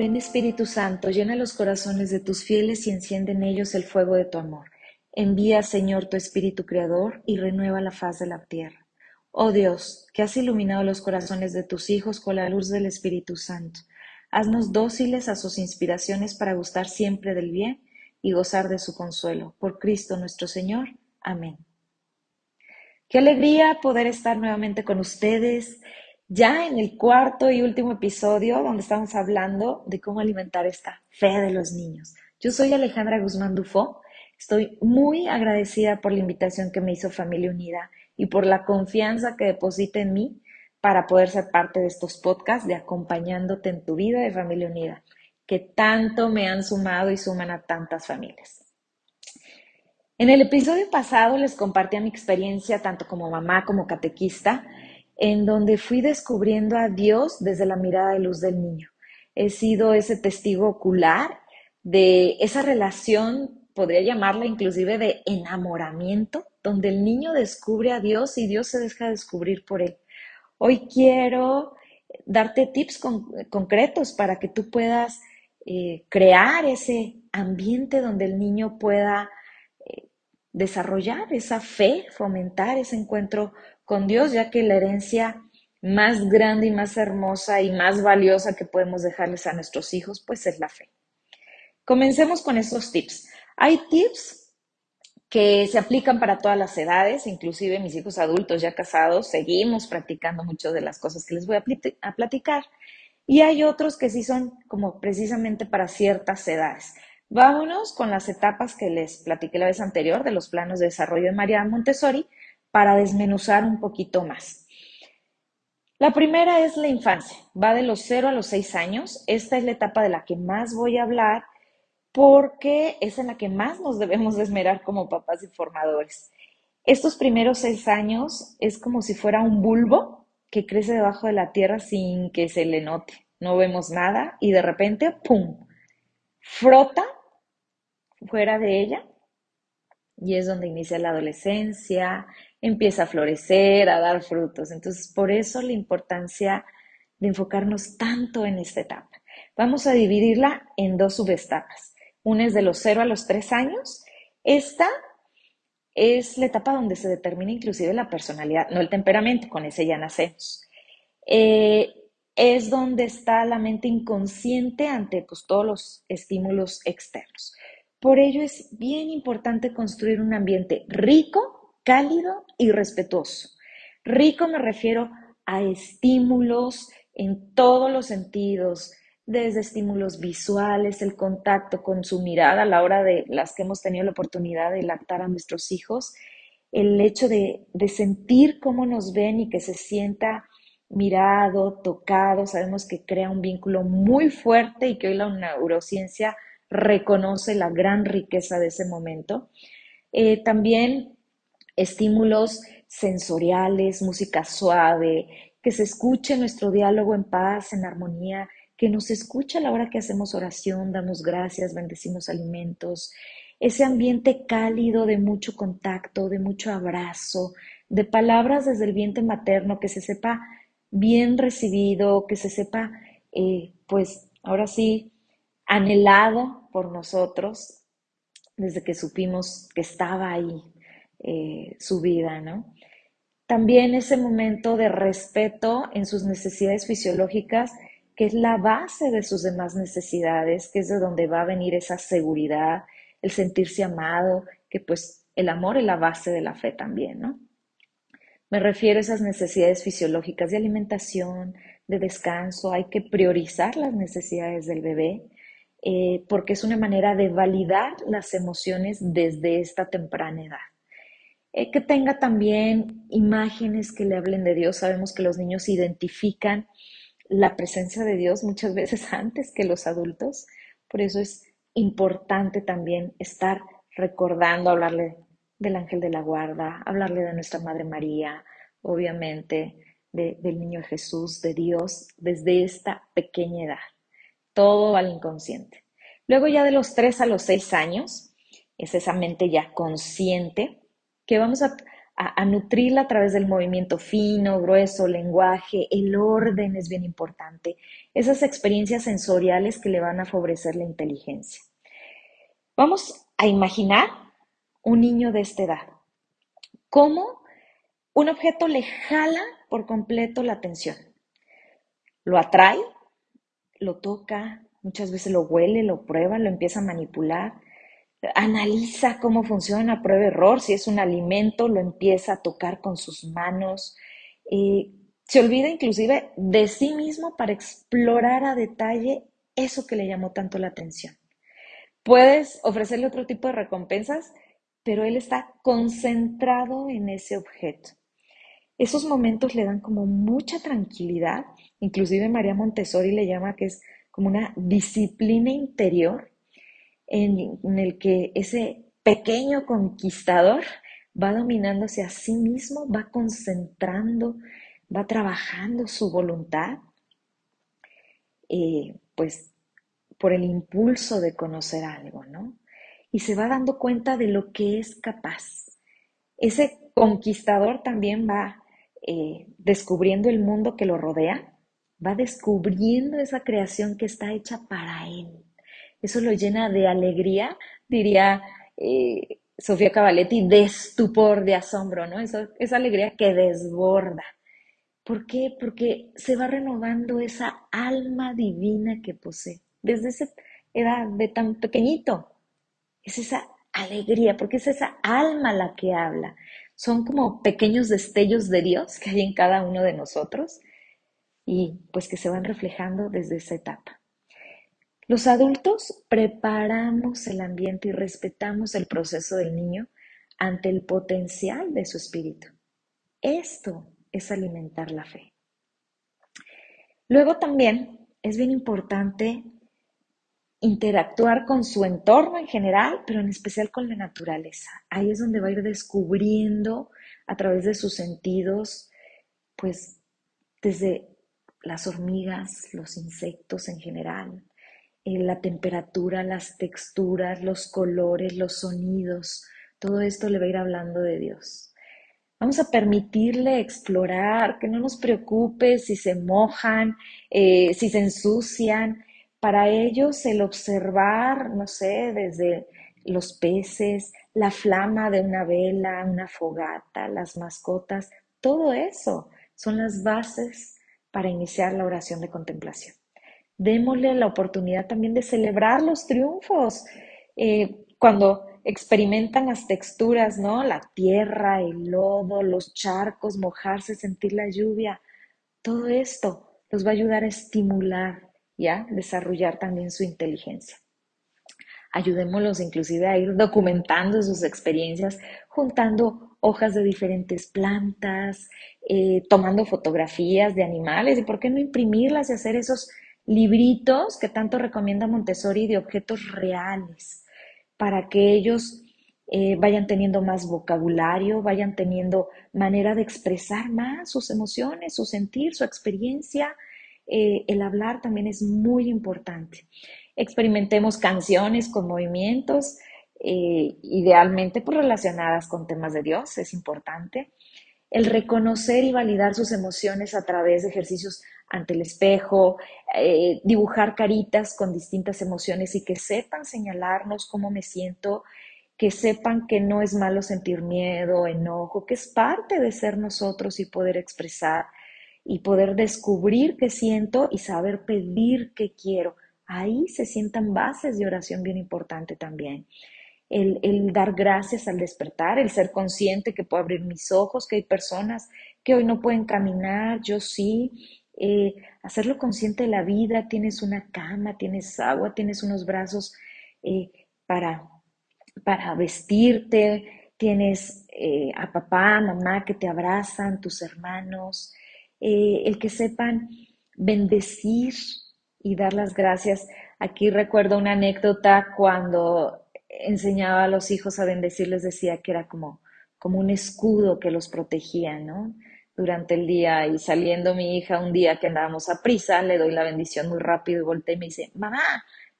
Ven Espíritu Santo, llena los corazones de tus fieles y enciende en ellos el fuego de tu amor. Envía, Señor, tu Espíritu Creador y renueva la faz de la tierra. Oh Dios, que has iluminado los corazones de tus hijos con la luz del Espíritu Santo, haznos dóciles a sus inspiraciones para gustar siempre del bien y gozar de su consuelo. Por Cristo nuestro Señor. Amén. Qué alegría poder estar nuevamente con ustedes ya en el cuarto y último episodio donde estamos hablando de cómo alimentar esta fe de los niños. Yo soy Alejandra Guzmán Dufo. Estoy muy agradecida por la invitación que me hizo Familia Unida y por la confianza que deposita en mí para poder ser parte de estos podcasts de acompañándote en tu vida de Familia Unida, que tanto me han sumado y suman a tantas familias. En el episodio pasado les compartí mi experiencia tanto como mamá como catequista en donde fui descubriendo a Dios desde la mirada de luz del niño. He sido ese testigo ocular de esa relación, podría llamarla inclusive de enamoramiento, donde el niño descubre a Dios y Dios se deja descubrir por él. Hoy quiero darte tips concretos para que tú puedas eh, crear ese ambiente donde el niño pueda eh, desarrollar esa fe, fomentar ese encuentro con Dios, ya que la herencia más grande y más hermosa y más valiosa que podemos dejarles a nuestros hijos, pues es la fe. Comencemos con estos tips. Hay tips que se aplican para todas las edades, inclusive mis hijos adultos ya casados, seguimos practicando muchas de las cosas que les voy a, platicar. Y hay otros que sí son como precisamente para ciertas edades. Vámonos con las etapas que les platiqué la vez anterior de los planos de desarrollo de María Montessori para desmenuzar un poquito más. La primera es la infancia, va de los 0 a los 6 años. Esta es la etapa de la que más voy a hablar porque es en la que más nos debemos esmerar como papás y formadores. Estos primeros seis años es como si fuera un bulbo que crece debajo de la tierra sin que se le note. No vemos nada y de repente, ¡pum!, frota fuera de ella y es donde inicia la adolescencia, empieza a florecer, a dar frutos. Entonces, por eso la importancia de enfocarnos tanto en esta etapa. Vamos a dividirla en dos subetapas. Una es de los 0 a los 3 años. Esta es la etapa donde se determina inclusive la personalidad, no el temperamento, con ese ya nacemos. Eh, es donde está la mente inconsciente ante pues, todos los estímulos externos. Por ello es bien importante construir un ambiente rico cálido y respetuoso. Rico me refiero a estímulos en todos los sentidos, desde estímulos visuales, el contacto con su mirada a la hora de las que hemos tenido la oportunidad de lactar a nuestros hijos, el hecho de, de sentir cómo nos ven y que se sienta mirado, tocado, sabemos que crea un vínculo muy fuerte y que hoy la neurociencia reconoce la gran riqueza de ese momento. Eh, también estímulos sensoriales, música suave, que se escuche nuestro diálogo en paz, en armonía, que nos escuche a la hora que hacemos oración, damos gracias, bendecimos alimentos, ese ambiente cálido de mucho contacto, de mucho abrazo, de palabras desde el vientre materno, que se sepa bien recibido, que se sepa, eh, pues ahora sí, anhelado por nosotros desde que supimos que estaba ahí, eh, su vida, ¿no? También ese momento de respeto en sus necesidades fisiológicas, que es la base de sus demás necesidades, que es de donde va a venir esa seguridad, el sentirse amado, que pues el amor es la base de la fe también, ¿no? Me refiero a esas necesidades fisiológicas de alimentación, de descanso, hay que priorizar las necesidades del bebé, eh, porque es una manera de validar las emociones desde esta temprana edad. Eh, que tenga también imágenes que le hablen de Dios. Sabemos que los niños identifican la presencia de Dios muchas veces antes que los adultos, por eso es importante también estar recordando, hablarle del ángel de la guarda, hablarle de nuestra Madre María, obviamente del niño Jesús, de Dios, desde esta pequeña edad. Todo al inconsciente. Luego ya de los tres a los seis años, es esa mente ya consciente que vamos a, a, nutrirla a través del movimiento fino, grueso, lenguaje, el orden es bien importante, esas experiencias sensoriales que le van a favorecer la inteligencia. Vamos a imaginar un niño de esta edad, cómo un objeto le jala por completo la atención, lo atrae, lo toca, muchas veces lo huele, lo prueba, lo empieza a manipular, analiza cómo funciona, prueba error, si es un alimento, lo empieza a tocar con sus manos. y se olvida inclusive de sí mismo para explorar a detalle eso que le llamó tanto la atención. Puedes ofrecerle otro tipo de recompensas, pero él está concentrado en ese objeto. Esos momentos le dan como mucha tranquilidad, inclusive María Montessori le llama que es como una disciplina interior en, el que ese pequeño conquistador va dominándose a sí mismo, va concentrando, va trabajando su voluntad, eh, pues por el impulso de conocer algo, ¿no? Y se va dando cuenta de lo que es capaz. Ese conquistador también va eh, descubriendo el mundo que lo rodea, va descubriendo esa creación que está hecha para él eso lo llena de alegría, diría eh, Sofía Cavaletti, de estupor, de asombro, ¿no? Eso, esa alegría que desborda. ¿Por qué? Porque se va renovando esa alma divina que posee. Desde esa edad de tan pequeñito. Es esa alegría, porque es esa alma la que habla. Son como pequeños destellos de Dios que hay en cada uno de nosotros y pues que se van reflejando desde esa etapa. Los adultos preparamos el ambiente y respetamos el proceso del niño ante el potencial de su espíritu. Esto es alimentar la fe. Luego también es bien importante interactuar con su entorno en general, pero en especial con la naturaleza. Ahí es donde va a ir descubriendo a través de sus sentidos, pues desde las hormigas, los insectos en general, la temperatura, las texturas, los colores, los sonidos, todo esto le va a ir hablando de Dios. Vamos a permitirle explorar, que no nos preocupe si se mojan, eh, si se ensucian. Para ellos el observar, no sé, desde los peces, la flama de una vela, una fogata, las mascotas, todo eso son las bases para iniciar la oración de contemplación démosle la oportunidad también de celebrar los triunfos. Eh, cuando experimentan las texturas, ¿no? La tierra, el lodo, los charcos, mojarse, sentir la lluvia, todo esto los va a ayudar a estimular, ¿ya? Desarrollar también su inteligencia. Ayudémoslos inclusive a ir documentando sus experiencias, juntando hojas de diferentes plantas, eh, tomando fotografías de animales y por qué no imprimirlas y hacer esos libritos que tanto recomienda Montessori de objetos reales, para que ellos eh, vayan teniendo más vocabulario, vayan teniendo manera de expresar más sus emociones, su sentir, su experiencia. Eh, el hablar también es muy importante. Experimentemos canciones con movimientos, eh, idealmente pues, relacionadas con temas de Dios, es importante. El reconocer y validar sus emociones a través de ejercicios ante el espejo, eh, dibujar caritas con distintas emociones y que sepan señalarnos cómo me siento, que sepan que no es malo sentir miedo, enojo, que es parte de ser nosotros y poder expresar y poder descubrir qué siento y saber pedir qué quiero. Ahí se sientan bases de oración bien importante también. El, el, dar gracias al despertar, el ser consciente que puedo abrir mis ojos, que hay personas que hoy no pueden caminar, yo sí, eh, hacerlo consciente de la vida, tienes una cama, tienes agua, tienes unos brazos eh, para, para vestirte, tienes eh, a papá, mamá que te abrazan, tus hermanos, el que sepan bendecir y dar las gracias. Aquí recuerdo una anécdota cuando enseñaba a los hijos a bendecir, les decía que era como, como un escudo que los protegía, ¿no? Durante el día y saliendo mi hija un día que andábamos a prisa, le doy la bendición muy rápido y volteé y me dice, mamá,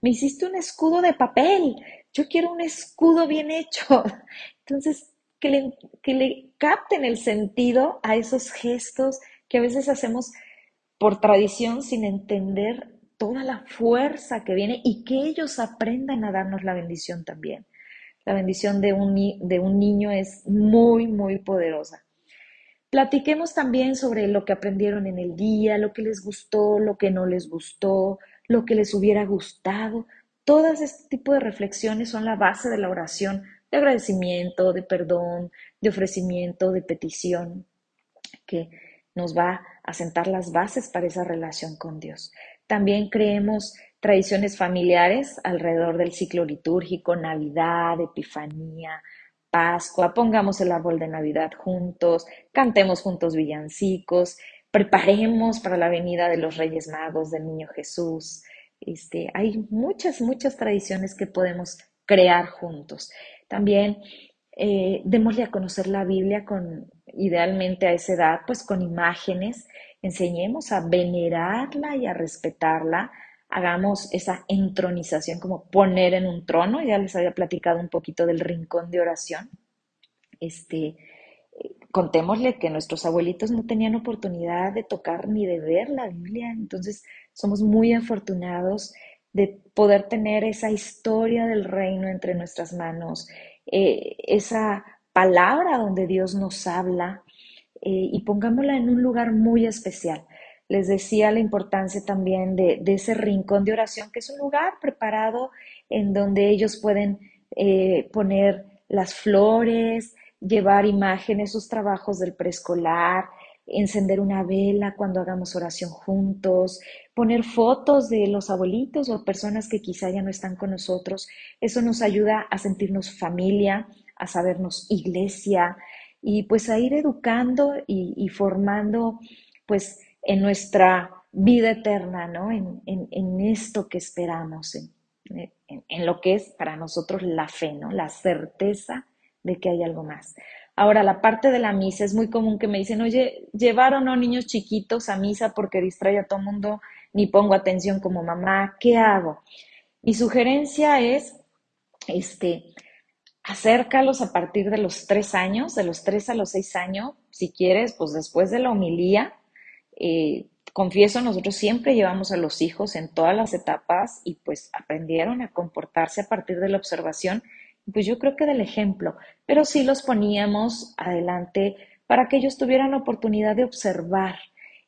me hiciste un escudo de papel, yo quiero un escudo bien hecho. Entonces, que le, que le capten el sentido a esos gestos que a veces hacemos por tradición sin entender toda la fuerza que viene y que ellos aprendan a darnos la bendición también. La bendición de un, de un niño es muy, muy poderosa. Platiquemos también sobre lo que aprendieron en el día, lo que les gustó, lo que no les gustó, lo que les hubiera gustado. Todas este tipo de reflexiones son la base de la oración de agradecimiento, de perdón, de ofrecimiento, de petición, que nos va a sentar las bases para esa relación con Dios. También creemos tradiciones familiares alrededor del ciclo litúrgico, Navidad, Epifanía, Pascua, pongamos el árbol de Navidad juntos, cantemos juntos villancicos, preparemos para la venida de los Reyes Magos, del Niño Jesús. Este, hay muchas, muchas tradiciones que podemos crear juntos. También eh, démosle a conocer la Biblia con, idealmente a esa edad, pues con imágenes, enseñemos a venerarla y a respetarla, hagamos esa entronización como poner en un trono, ya les había platicado un poquito del rincón de oración. Este, contémosle que nuestros abuelitos no tenían oportunidad de tocar ni de ver la Biblia, entonces somos muy afortunados de poder tener esa historia del reino entre nuestras manos, eh, esa palabra donde Dios nos habla eh, y pongámosla en un lugar muy especial. Les decía la importancia también de, ese rincón de oración, que es un lugar preparado en donde ellos pueden eh, poner las flores, llevar imágenes, sus trabajos del preescolar, encender una vela cuando hagamos oración juntos, poner fotos de los abuelitos o personas que quizá ya no están con nosotros. Eso nos ayuda a sentirnos familia, a sabernos iglesia y pues a ir educando y, formando pues en nuestra vida eterna, ¿no? En, en, esto que esperamos, en, en, lo que es para nosotros la fe, ¿no? La certeza de que hay algo más. Ahora, la parte de la misa es muy común que me dicen, oye, llevaron a niños chiquitos a misa porque distrae a todo mundo, ni pongo atención como mamá, ¿qué hago? Mi sugerencia es, este, acércalos a partir de los tres años, de los tres a los seis años, si quieres, pues después de la homilía. Eh, confieso, nosotros siempre llevamos a los hijos en todas las etapas y pues aprendieron a comportarse a partir de la observación pues yo creo que del ejemplo, pero sí los poníamos adelante para que ellos tuvieran oportunidad de observar.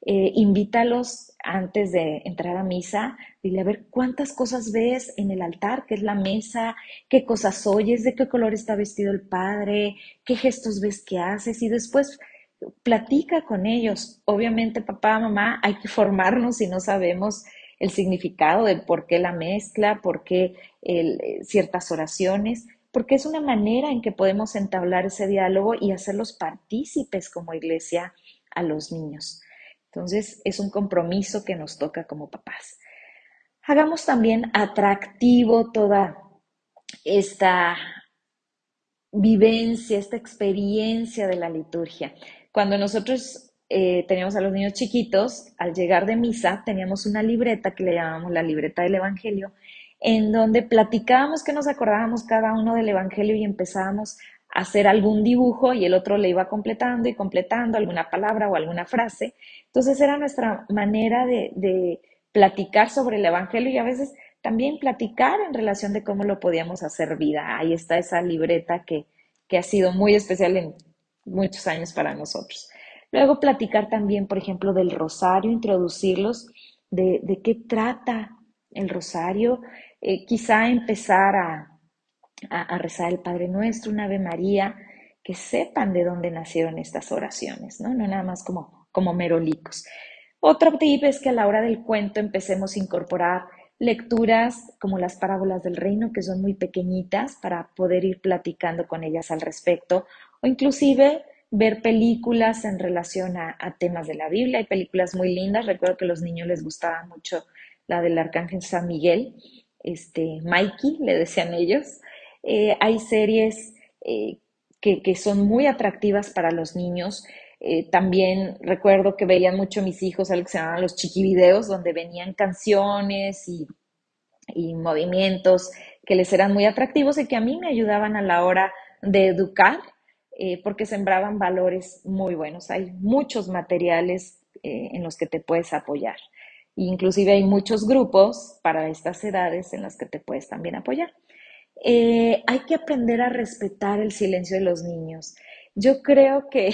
Eh, invítalos antes de entrar a misa, dile a ver cuántas cosas ves en el altar, qué es la mesa, qué cosas oyes, de qué color está vestido el padre, qué gestos ves que haces y después platica con ellos. Obviamente, papá, mamá, hay que formarnos si no sabemos el significado de por qué la mezcla, por qué eh, ciertas oraciones, porque es una manera en que podemos entablar ese diálogo y hacerlos partícipes como iglesia a los niños. Entonces, es un compromiso que nos toca como papás. Hagamos también atractivo toda esta vivencia, esta experiencia de la liturgia. Cuando nosotros eh, teníamos a los niños chiquitos, al llegar de misa, teníamos una libreta que le llamamos la libreta del Evangelio, en donde platicábamos que nos acordábamos cada uno del Evangelio y empezábamos a hacer algún dibujo y el otro le iba completando y completando alguna palabra o alguna frase. Entonces era nuestra manera de, platicar sobre el Evangelio y a veces también platicar en relación de cómo lo podíamos hacer vida. Ahí está esa libreta que, que ha sido muy especial en muchos años para nosotros. Luego platicar también, por ejemplo, del rosario, introducirlos de, qué trata el rosario, eh, quizá empezar a, a, rezar el Padre Nuestro, una Ave María, que sepan de dónde nacieron estas oraciones, ¿no? No nada más como, como merolicos. Otro tip es que a la hora del cuento empecemos a incorporar lecturas como las parábolas del reino, que son muy pequeñitas para poder ir platicando con ellas al respecto, o inclusive ver películas en relación a, temas de la Biblia. Hay películas muy lindas, recuerdo que a los niños les gustaba mucho la del Arcángel San Miguel, este, Mikey, le decían ellos. Eh, hay series eh, que, son muy atractivas para los niños. Eh, también recuerdo que veían mucho mis hijos algo que se llamaban los chiquivideos, donde venían canciones y, y movimientos que les eran muy atractivos y que a mí me ayudaban a la hora de educar, porque sembraban valores muy buenos. Hay muchos materiales en los que te puedes apoyar. Inclusive hay muchos grupos para estas edades en los que te puedes también apoyar. Eh, hay que aprender a respetar el silencio de los niños. Yo creo que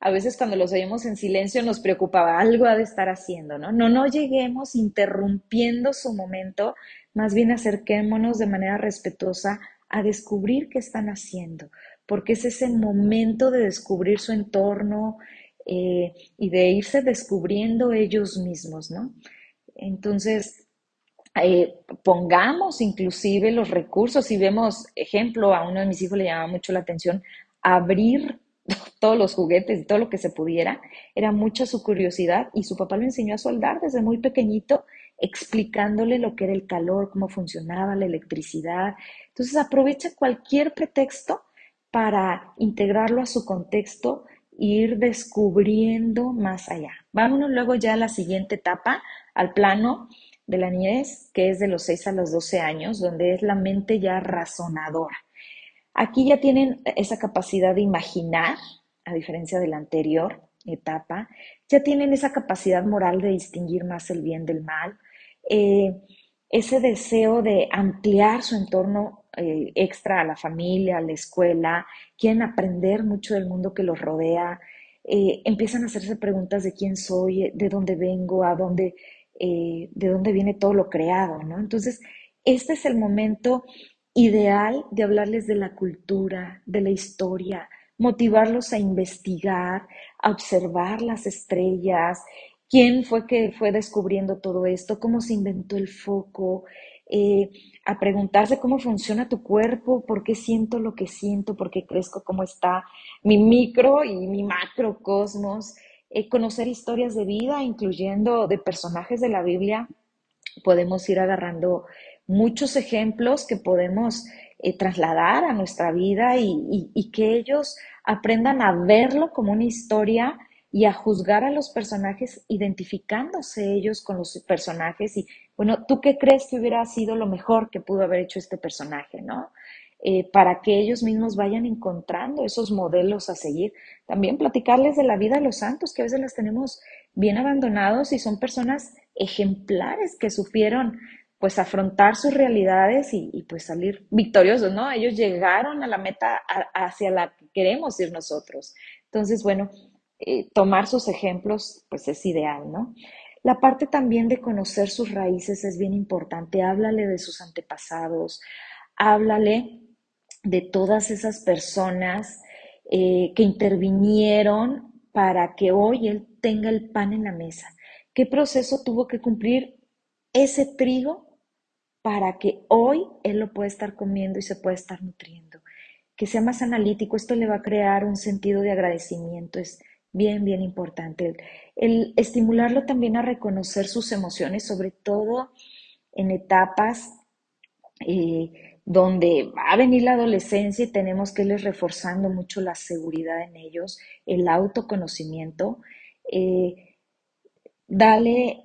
a veces cuando los oímos en silencio nos preocupaba algo ha de estar haciendo, ¿no? No, no lleguemos interrumpiendo su momento, más bien acerquémonos de manera respetuosa a descubrir qué están haciendo, porque es ese momento de descubrir su entorno eh, y de irse descubriendo ellos mismos, ¿no? Entonces, eh, pongamos inclusive los recursos, si vemos, ejemplo, a uno de mis hijos le llamaba mucho la atención abrir todos los juguetes y todo lo que se pudiera, era mucha su curiosidad y su papá le enseñó a soldar desde muy pequeñito, explicándole lo que era el calor, cómo funcionaba la electricidad. Entonces aprovecha cualquier pretexto para integrarlo a su contexto e ir descubriendo más allá. Vámonos luego ya a la siguiente etapa, al plano de la niñez, que es de los 6 a los 12 años, donde es la mente ya razonadora. Aquí ya tienen esa capacidad de imaginar, a diferencia de la anterior etapa, ya tienen esa capacidad moral de distinguir más el bien del mal, eh, ese deseo de ampliar su entorno eh, extra a la familia, a la escuela, quieren aprender mucho del mundo que los rodea, eh, empiezan a hacerse preguntas de quién soy, de dónde vengo, a dónde eh, de dónde viene todo lo creado, ¿no? Entonces, este es el momento ideal de hablarles de la cultura, de la historia, motivarlos a investigar, a observar las estrellas, quién fue que fue descubriendo todo esto, cómo se inventó el foco, eh, a preguntarse cómo funciona tu cuerpo, por qué siento lo que siento, por qué crezco, cómo está mi micro y mi macrocosmos, eh, conocer historias de vida, incluyendo de personajes de la Biblia. Podemos ir agarrando muchos ejemplos que podemos eh, trasladar a nuestra vida y, que ellos aprendan a verlo como una historia y a juzgar a los personajes identificándose ellos con los personajes y, bueno, ¿tú qué crees que hubiera sido lo mejor que pudo haber hecho este personaje, no? Eh, para que ellos mismos vayan encontrando esos modelos a seguir. También platicarles de la vida de los santos, que a veces las tenemos bien abandonados y son personas ejemplares que supieron pues afrontar sus realidades y, pues salir victoriosos, ¿no? Ellos llegaron a la meta hacia la que queremos ir nosotros. Entonces, bueno, eh, tomar sus ejemplos pues es ideal, ¿no? La parte también de conocer sus raíces es bien importante. Háblale de sus antepasados, háblale de todas esas personas eh, que intervinieron para que hoy él tenga el pan en la mesa. ¿Qué proceso tuvo que cumplir ese trigo para que hoy él lo pueda estar comiendo y se pueda estar nutriendo? Que sea más analítico, esto le va a crear un sentido de agradecimiento, es bien, bien importante. El, estimularlo también a reconocer sus emociones, sobre todo en etapas eh, donde va a venir la adolescencia y tenemos que irles reforzando mucho la seguridad en ellos, el autoconocimiento, eh, dale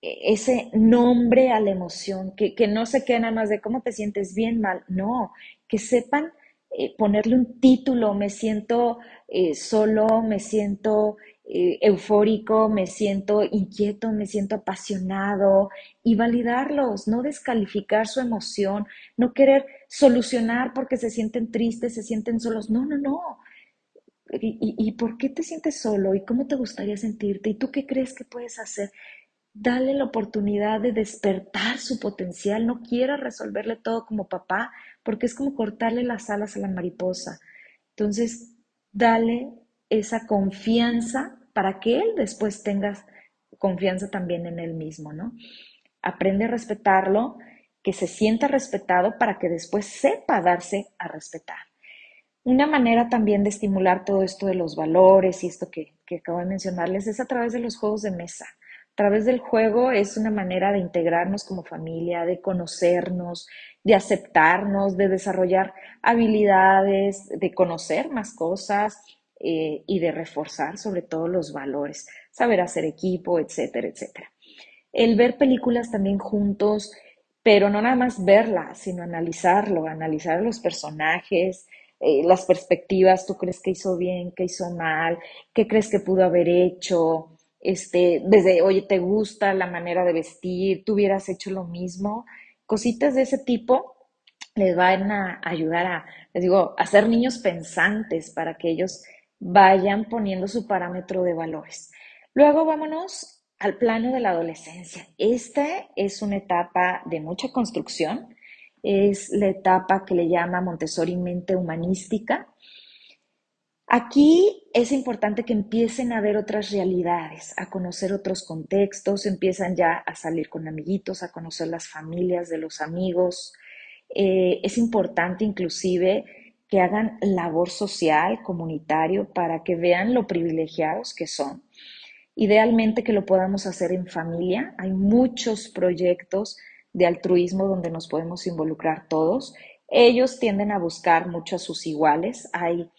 ese nombre a la emoción, que, no se quede nada más de cómo te sientes bien, mal, no, que sepan eh, ponerle un título, me siento eh, solo, me siento eh, eufórico, me siento inquieto, me siento apasionado y validarlos, no descalificar su emoción, no querer solucionar porque se sienten tristes, se sienten solos. No, no, no. ¿Y, y por qué te sientes solo? ¿Y cómo te gustaría sentirte? ¿Y tú qué crees que puedes hacer? Dale la oportunidad de despertar su potencial. No quieras resolverle todo como papá, porque es como cortarle las alas a la mariposa. Entonces, dale esa confianza para que él después tenga confianza también en él mismo, ¿no? aprende a respetarlo, que se sienta respetado para que después sepa darse a respetar. Una manera también de estimular todo esto de los valores y esto que, que acabo de mencionarles es a través de los juegos de mesa. Través del juego es una manera de integrarnos como familia, de conocernos, de aceptarnos, de desarrollar habilidades, de conocer más cosas eh, y de reforzar sobre todo los valores, saber hacer equipo, etcétera, etcétera. El ver películas también juntos, pero no nada más verlas, sino analizarlo, analizar los personajes, eh, las perspectivas, tú crees que hizo bien, que hizo mal, qué crees que pudo haber hecho, este, desde, oye, ¿te gusta la manera de vestir? ¿Tú hubieras hecho lo mismo? Cositas de ese tipo les van a ayudar a, les digo, a ser niños pensantes para que ellos vayan poniendo su parámetro de valores. Luego vámonos al plano de la adolescencia. Esta es una etapa de mucha construcción es la etapa que le llama Montessori mente humanística. Aquí es importante que empiecen a ver otras realidades, a conocer otros contextos, empiezan ya a salir con amiguitos, a conocer las familias de los amigos. Eh, es importante inclusive que hagan labor social, comunitario, para que vean lo privilegiados que son. Idealmente que lo podamos hacer en familia. Hay muchos proyectos de altruismo donde nos podemos involucrar todos. Ellos tienden a buscar mucho a sus iguales. Hay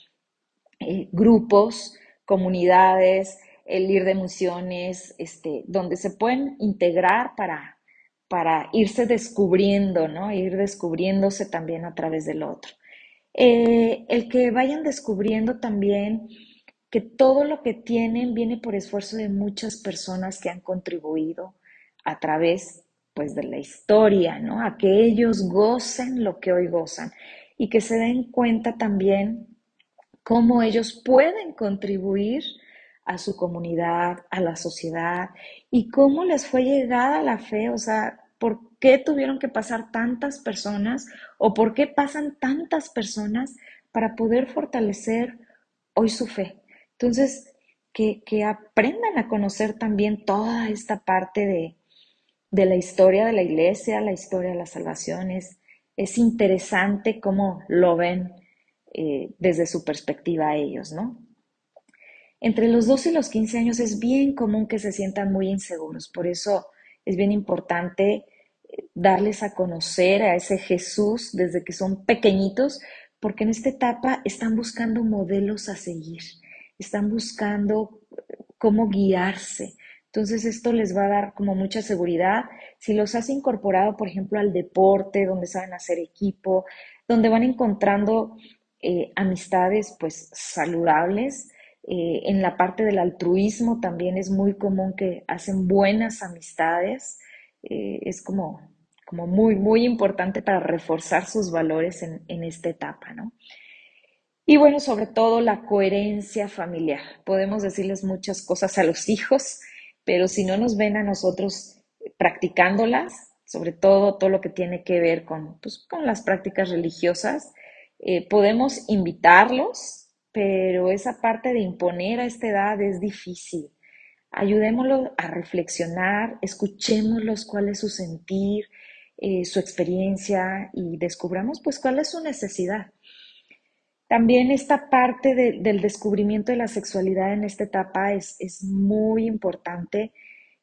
eh, grupos, comunidades, el ir de misiones, este, donde se pueden integrar para, para irse descubriendo, ¿no? Ir descubriéndose también a través del otro. Eh, el que vayan descubriendo también que todo lo que tienen viene por esfuerzo de muchas personas que han contribuido a través pues de la historia, ¿no? A que ellos gocen lo que hoy gozan y que se den cuenta también cómo ellos pueden contribuir a su comunidad, a la sociedad y cómo les fue llegada la fe, o sea, por qué tuvieron que pasar tantas personas o por qué pasan tantas personas para poder fortalecer hoy su fe. Entonces, que, aprendan a conocer también toda esta parte de, de la historia de la iglesia, la historia de la salvación. Es, interesante cómo lo ven eh, desde su perspectiva ellos, ¿no? Entre los 12 y los 15 años es bien común que se sientan muy inseguros, por eso es bien importante eh, darles a conocer a ese Jesús desde que son pequeñitos, porque en esta etapa están buscando modelos a seguir, están buscando cómo guiarse, entonces esto les va a dar como mucha seguridad. Si los has incorporado, por ejemplo, al deporte, donde saben hacer equipo, donde van encontrando eh, amistades pues saludables. Eh, en la parte del altruismo también es muy común que hacen buenas amistades. Eh, es como, como muy, muy importante para reforzar sus valores en, en esta etapa, ¿no? Y bueno, sobre todo la coherencia familiar. Podemos decirles muchas cosas a los hijos, pero si no nos ven a nosotros practicándolas, sobre todo todo lo que tiene que ver con, pues, con las prácticas religiosas, eh, podemos invitarlos, pero esa parte de imponer a esta edad es difícil. Ayudémoslos a reflexionar, escuchémoslos cuál es su sentir, eh, su experiencia y descubramos pues cuál es su necesidad. También esta parte del descubrimiento de la sexualidad en esta etapa es, es muy importante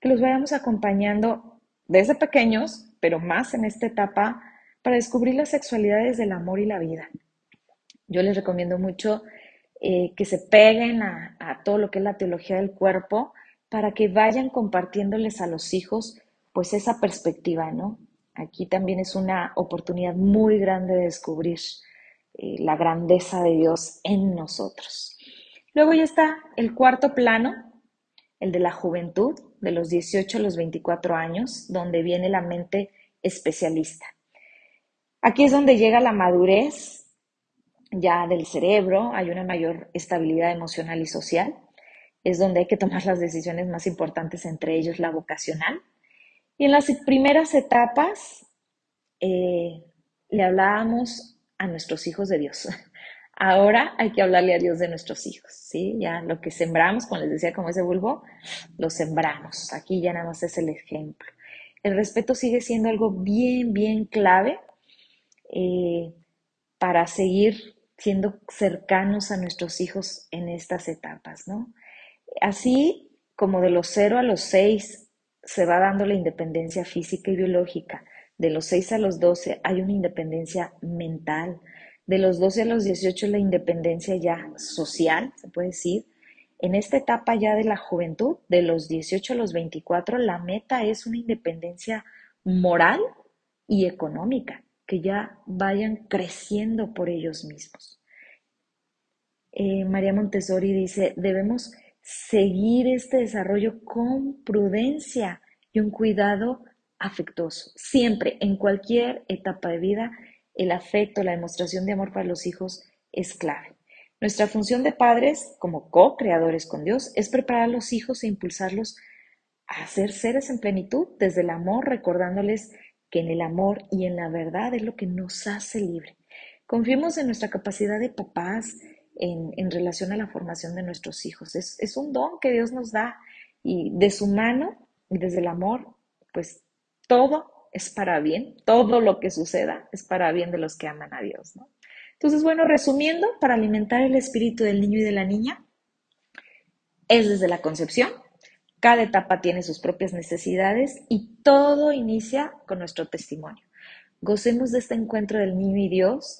que los vayamos acompañando desde pequeños, pero más en esta etapa, para descubrir la sexualidad desde el amor y la vida. Yo les recomiendo mucho eh, que se peguen a, todo lo que es la teología del cuerpo para que vayan compartiéndoles a los hijos pues esa perspectiva, ¿no? Aquí también es una oportunidad muy grande de descubrir eh, la grandeza de Dios en nosotros. Luego ya está el cuarto plano, el de la juventud, de los 18 a los 24 años, donde viene la mente especialista. Aquí es donde llega la madurez ya del cerebro, hay una mayor estabilidad emocional y social, es donde hay que tomar las decisiones más importantes, entre ellos la vocacional. Y en las primeras etapas eh, le hablábamos a nuestros hijos de Dios. Ahora hay que hablarle a Dios de nuestros hijos, ¿sí? Ya lo que sembramos, como les decía, como ese bulbo, lo sembramos. Aquí ya nada más es el ejemplo. el respeto sigue siendo algo bien, bien clave eh, para seguir siendo cercanos a nuestros hijos en estas etapas, ¿no? Así como de los 0 a los 6 se va dando la independencia física y biológica, de los 6 a los 12 hay una independencia mental, de los 12 a los 18 la independencia ya social, se puede decir. En esta etapa ya de la juventud, de los 18 a los 24, la meta es una independencia moral y económica, que ya vayan creciendo por ellos mismos. Eh, María Montessori dice, debemos seguir este desarrollo con prudencia y un cuidado afectuoso. Siempre, en cualquier etapa de vida, el afecto, la demostración de amor para los hijos es clave. Nuestra función de padres, como co-creadores con Dios, es preparar a los hijos e impulsarlos a ser seres en plenitud desde el amor, recordándoles que en el amor y en la verdad es lo que nos hace libre. Confiemos en nuestra capacidad de papás en, relación a la formación de nuestros hijos. Es, es un don que Dios nos da y de su mano y desde el amor, pues todo es para bien, todo lo que suceda es para bien de los que aman a Dios, ¿no? Entonces, bueno, resumiendo, para alimentar el espíritu del niño y de la niña, es desde la concepción, cada etapa tiene sus propias necesidades y todo inicia con nuestro testimonio. Gocemos de este encuentro del niño y Dios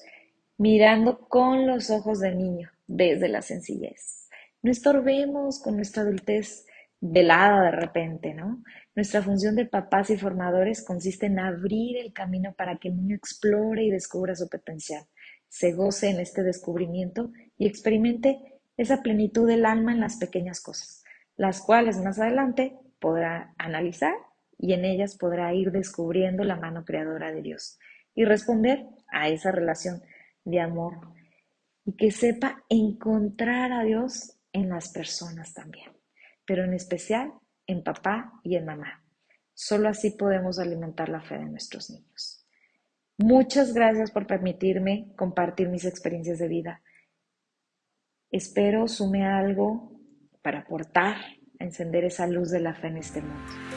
mirando con los ojos del niño desde la sencillez. No estorbemos con nuestra adultez velada de repente, ¿no? Nuestra función de papás y formadores consiste en abrir el camino para que el niño explore y descubra su potencial, se goce en este descubrimiento y experimente esa plenitud del alma en las pequeñas cosas las cuales más adelante podrá analizar y en ellas podrá ir descubriendo la mano creadora de Dios y responder a esa relación de amor y que sepa encontrar a Dios en las personas también, pero en especial en papá y en mamá. Solo así podemos alimentar la fe de nuestros niños. Muchas gracias por permitirme compartir mis experiencias de vida. Espero sume algo para aportar encender esa luz de la fe en este mundo.